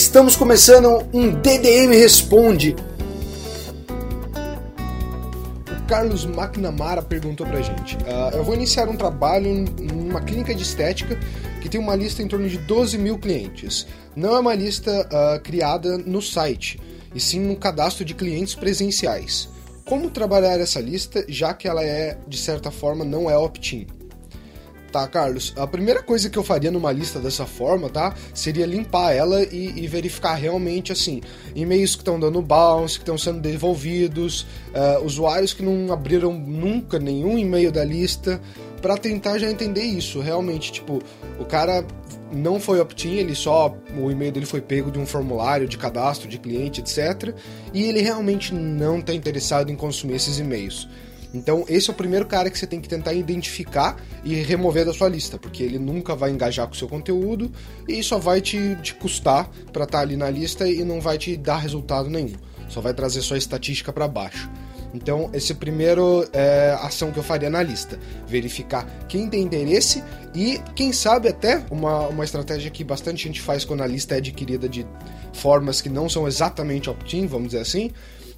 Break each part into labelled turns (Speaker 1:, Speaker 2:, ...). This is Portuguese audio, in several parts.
Speaker 1: Estamos começando um DDM Responde. O Carlos McNamara perguntou pra gente: uh, Eu vou iniciar um trabalho em uma clínica de estética que tem uma lista em torno de 12 mil clientes. Não é uma lista uh, criada no site, e sim no cadastro de clientes presenciais. Como trabalhar essa lista, já que ela é, de certa forma, não é opt-in? Tá, Carlos, a primeira coisa que eu faria numa lista dessa forma, tá? Seria limpar ela e, e verificar realmente, assim, e-mails que estão dando bounce, que estão sendo devolvidos, uh, usuários que não abriram nunca nenhum e-mail da lista, para tentar já entender isso. Realmente, tipo, o cara não foi opt-in, ele só. O e-mail dele foi pego de um formulário de cadastro de cliente, etc. E ele realmente não está interessado em consumir esses e-mails. Então, esse é o primeiro cara que você tem que tentar identificar e remover da sua lista, porque ele nunca vai engajar com o seu conteúdo e só vai te, te custar para estar tá ali na lista e não vai te dar resultado nenhum. Só vai trazer sua estatística para baixo. Então, esse primeiro é, ação que eu faria na lista: verificar quem tem interesse e, quem sabe, até uma, uma estratégia que bastante gente faz quando a lista é adquirida de formas que não são exatamente opt-in, vamos dizer assim,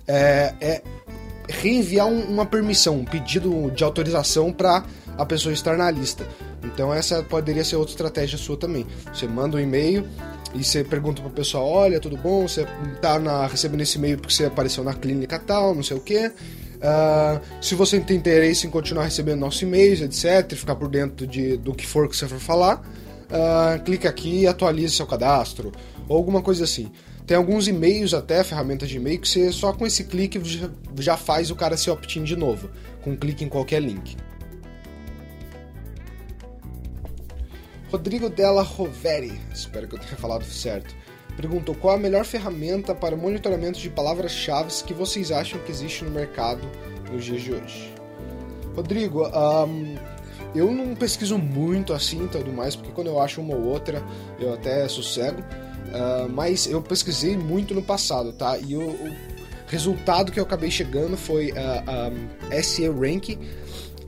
Speaker 1: é, é reenviar um, uma permissão, um pedido de autorização para a pessoa estar na lista. Então essa poderia ser outra estratégia sua também. Você manda um e-mail e você pergunta para a pessoa, olha, tudo bom? Você tá na, recebendo esse e-mail porque você apareceu na clínica tal, não sei o que. Uh, se você tem interesse em continuar recebendo nossos e-mails, etc., ficar por dentro de, do que for que você for falar, uh, clica aqui e atualize seu cadastro, ou alguma coisa assim. Tem alguns e-mails até, ferramentas de e-mail, que você só com esse clique já faz o cara se opt-in de novo, com um clique em qualquer link. Rodrigo Della Roveri, espero que eu tenha falado certo, perguntou qual a melhor ferramenta para monitoramento de palavras-chave que vocês acham que existe no mercado nos dias de hoje. Rodrigo, um, eu não pesquiso muito assim e tudo mais, porque quando eu acho uma ou outra eu até sossego. Uh, mas eu pesquisei muito no passado, tá? E o, o resultado que eu acabei chegando foi a uh, um, SE Rank,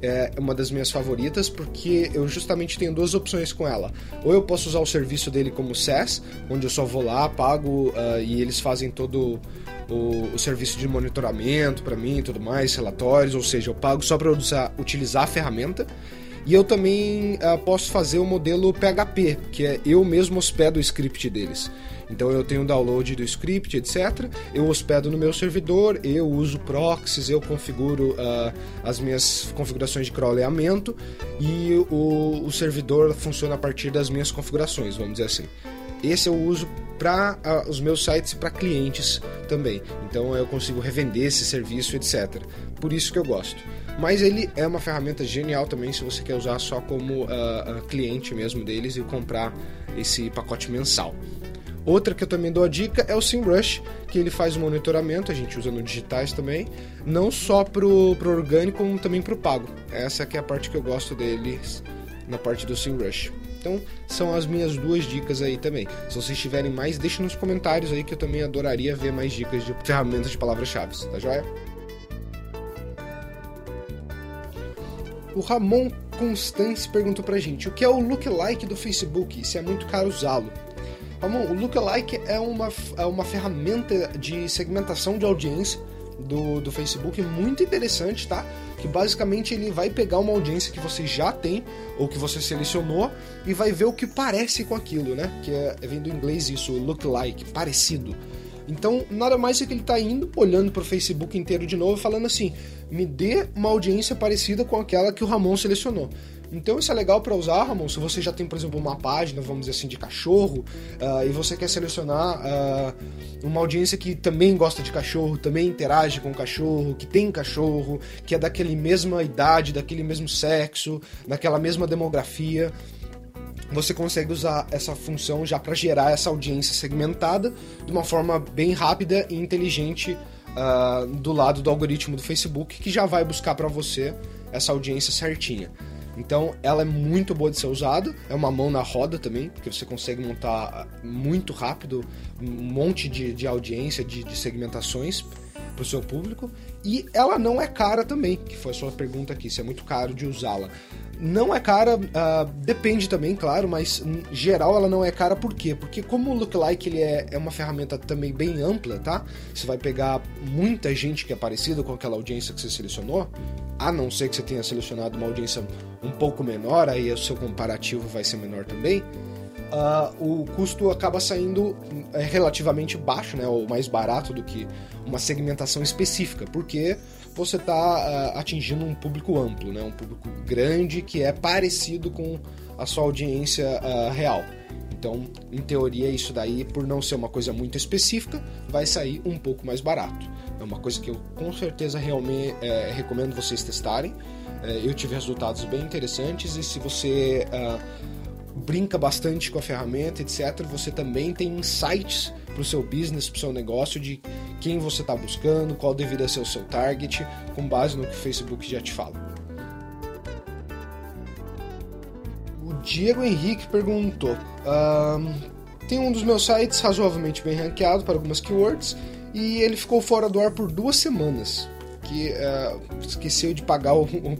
Speaker 1: é uma das minhas favoritas porque eu justamente tenho duas opções com ela. Ou eu posso usar o serviço dele como SaaS, onde eu só vou lá, pago uh, e eles fazem todo o, o serviço de monitoramento para mim e tudo mais, relatórios, ou seja, eu pago só para utilizar a ferramenta. E eu também uh, posso fazer o modelo PHP, que é eu mesmo hospedo o script deles. Então eu tenho o download do script, etc. Eu hospedo no meu servidor, eu uso proxies, eu configuro uh, as minhas configurações de crawleamento e o, o, servidor funciona a partir das minhas configurações, vamos dizer assim. Esse eu uso para uh, ah, os meus sites para clientes também. Então eu consigo revender esse serviço, etc. Por isso que eu gosto. Mas ele é uma ferramenta genial também se você quer usar só como uh, cliente mesmo deles e comprar esse pacote mensal. Outra que eu também dou a dica é o SEMrush, que ele faz o monitoramento, a gente usa no digitais também, não só pro, pro orgânico, como também pro pago. Essa que é a parte que eu gosto deles na parte do SEMrush. Então, são as minhas duas dicas aí também. Se vocês tiverem mais, deixe nos comentários aí que eu também adoraria ver mais dicas de ferramentas de palavras-chave, tá joia? O Ramon Constance perguntou pra gente o que é o lookalike do Facebook e se é muito caro usá-lo. Ramon, o lookalike é uma, é uma ferramenta de segmentação de audiência do, do Facebook muito interessante, tá? Que basicamente ele vai pegar uma audiência que você já tem ou que você selecionou e vai ver o que parece com aquilo, né? Que é, vem do inglês isso, lookalike, parecido. Então, nada mais é que ele está indo, olhando para o Facebook inteiro de novo, falando assim: me dê uma audiência parecida com aquela que o Ramon selecionou. Então isso é legal para usar, Ramon, se você já tem, por exemplo, uma página, vamos dizer assim, de cachorro, uh, e você quer selecionar uh, uma audiência que também gosta de cachorro, também interage com cachorro, que tem cachorro, que é daquele mesma idade, daquele mesmo sexo, daquela mesma demografia. você consegue usar essa função já para gerar essa audiência segmentada de uma forma bem rápida e inteligente uh, do lado do algoritmo do Facebook, que já vai buscar para você essa audiência certinha. Então, ela é muito boa de ser usada, é uma mão na roda também, porque você consegue montar muito rápido um monte de, de audiência, de, de segmentações para o seu público. E ela não é cara também, que foi a sua pergunta aqui, se é muito caro de usá-la. Não é cara, uh, depende também, claro, mas em geral ela não é cara por quê? Porque como o Lookalike ele é, é uma ferramenta também bem ampla, tá? Você vai pegar muita gente que é parecida com aquela audiência que você selecionou, a não ser que você tenha selecionado uma audiência um pouco menor, aí o seu comparativo vai ser menor também. Uh, o custo acaba saindo é, relativamente baixo, né, ou mais barato do que uma segmentação específica, porque você está uh, atingindo um público amplo, né? um público grande que é parecido com a sua audiência uh, real. Então, em teoria, isso daí, por não ser uma coisa muito específica, vai sair um pouco mais barato. É uma coisa que eu com certeza realmente é, recomendo vocês testarem. É, eu tive resultados bem interessantes e se você uh, brinca bastante com a ferramenta, etc., você também tem insights para o seu business, para o seu negócio de quem você está buscando, qual deveria ser o seu target, com base no que o Facebook já te fala. O Diego Henrique perguntou: tem um dos meus sites razoavelmente bem ranqueado para algumas keywords e ele ficou fora do ar por duas semanas. Que uh, esqueceu de pagar o, o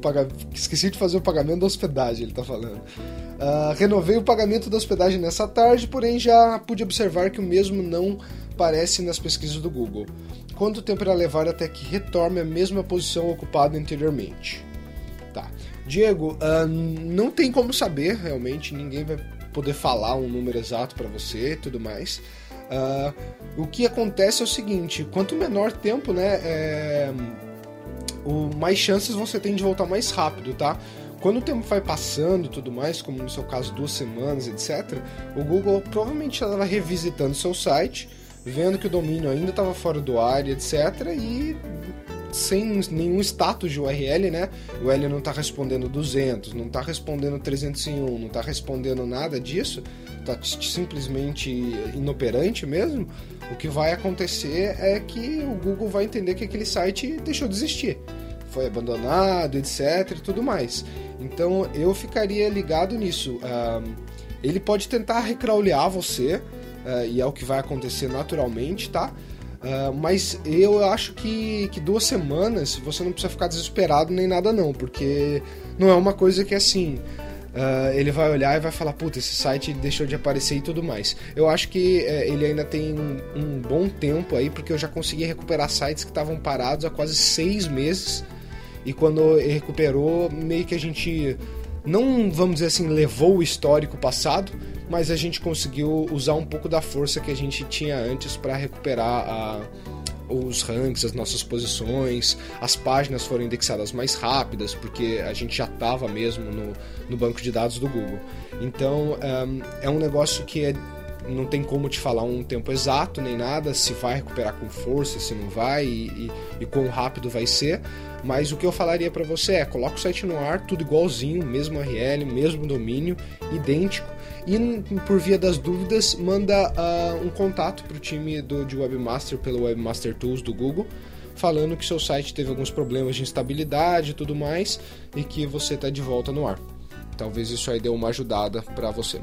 Speaker 1: esqueci de fazer o pagamento da hospedagem, ele está falando. Uh, renovei o pagamento da hospedagem nessa tarde, porém já pude observar que o mesmo não aparece nas pesquisas do Google. Quanto tempo irá levar até que retorne a mesma posição ocupada anteriormente? Tá. Diego, uh, não tem como saber realmente, ninguém vai poder falar um número exato para você e tudo mais. Uh, o que acontece é o seguinte: quanto menor tempo, né, é, o mais chances você tem de voltar mais rápido, tá? Quando o tempo vai passando e tudo mais, como no seu caso duas semanas, etc., o Google provavelmente estava revisitando seu site vendo que o domínio ainda estava fora do ar, etc. E sem nenhum status de URL, né? O URL não está respondendo 200, não está respondendo 301, não está respondendo nada disso, está simplesmente inoperante mesmo. O que vai acontecer é que o Google vai entender que aquele site deixou de existir, foi abandonado, etc. e tudo mais. Então eu ficaria ligado nisso. Ele pode tentar recraulear você uh, e é o que vai acontecer naturalmente, tá? Uh, mas eu acho que, que duas semanas você não precisa ficar desesperado nem nada não, porque não é uma coisa que assim. Uh, ele vai olhar e vai falar, puta, esse site deixou de aparecer e tudo mais. Eu acho que uh, ele ainda tem um, um, bom tempo aí, porque eu já consegui recuperar sites que estavam parados há quase seis meses. E quando ele recuperou, meio que a gente não, vamos dizer assim, levou o histórico passado, mas a gente conseguiu usar um pouco da força que a gente tinha antes para recuperar a, os ranks, as nossas posições, as páginas foram indexadas mais rápidas, porque a gente já estava mesmo no, no, banco de dados do Google. Então um, é um negócio que é, não tem como te falar um tempo exato nem nada, se vai recuperar com força, se não vai e, e, e quão rápido vai ser. Mas o que eu falaria para você é: coloca o site no ar, tudo igualzinho, mesmo URL, mesmo domínio, idêntico e, por via das dúvidas, manda uh, um contato para o time do, de Webmaster pelo Webmaster Tools do Google, falando que seu site teve alguns problemas de instabilidade e tudo mais, e que você está de volta no ar. Talvez isso aí dê uma ajudada para você.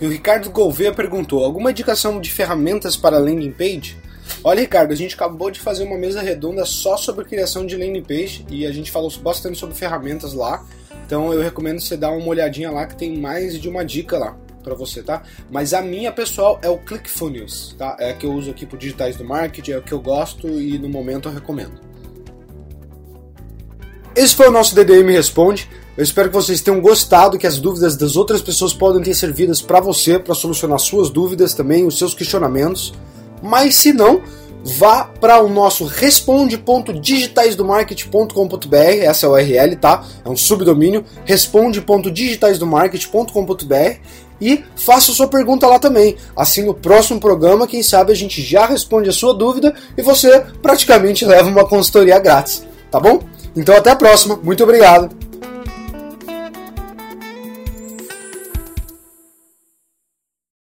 Speaker 2: E o Ricardo Gouveia perguntou: alguma indicação de ferramentas para landing page? Olha, Ricardo, a gente acabou de fazer uma mesa redonda só sobre criação de landing page e a gente falou bastante sobre ferramentas lá. Então eu recomendo você dar uma olhadinha lá que tem mais de uma dica lá para você, tá? Mas a minha, pessoal, é o ClickFunnels, tá? É a que eu uso aqui pro digitais do marketing, é o que eu gosto e no momento eu recomendo. Esse foi o nosso DDM Responde. Eu espero que vocês tenham gostado, que as dúvidas das outras pessoas podem ter servidas para você, para solucionar suas dúvidas também, os seus questionamentos. Mas se não, vá para o nosso responde.digitaisdomarket.com.br, essa é a URL, tá? É um subdomínio, responde.digitaisdomarket.com.br e faça sua pergunta lá também. Assim, no próximo programa, quem sabe a gente já responde a sua dúvida e você praticamente leva uma consultoria grátis, tá bom? Então até a próxima, muito obrigado!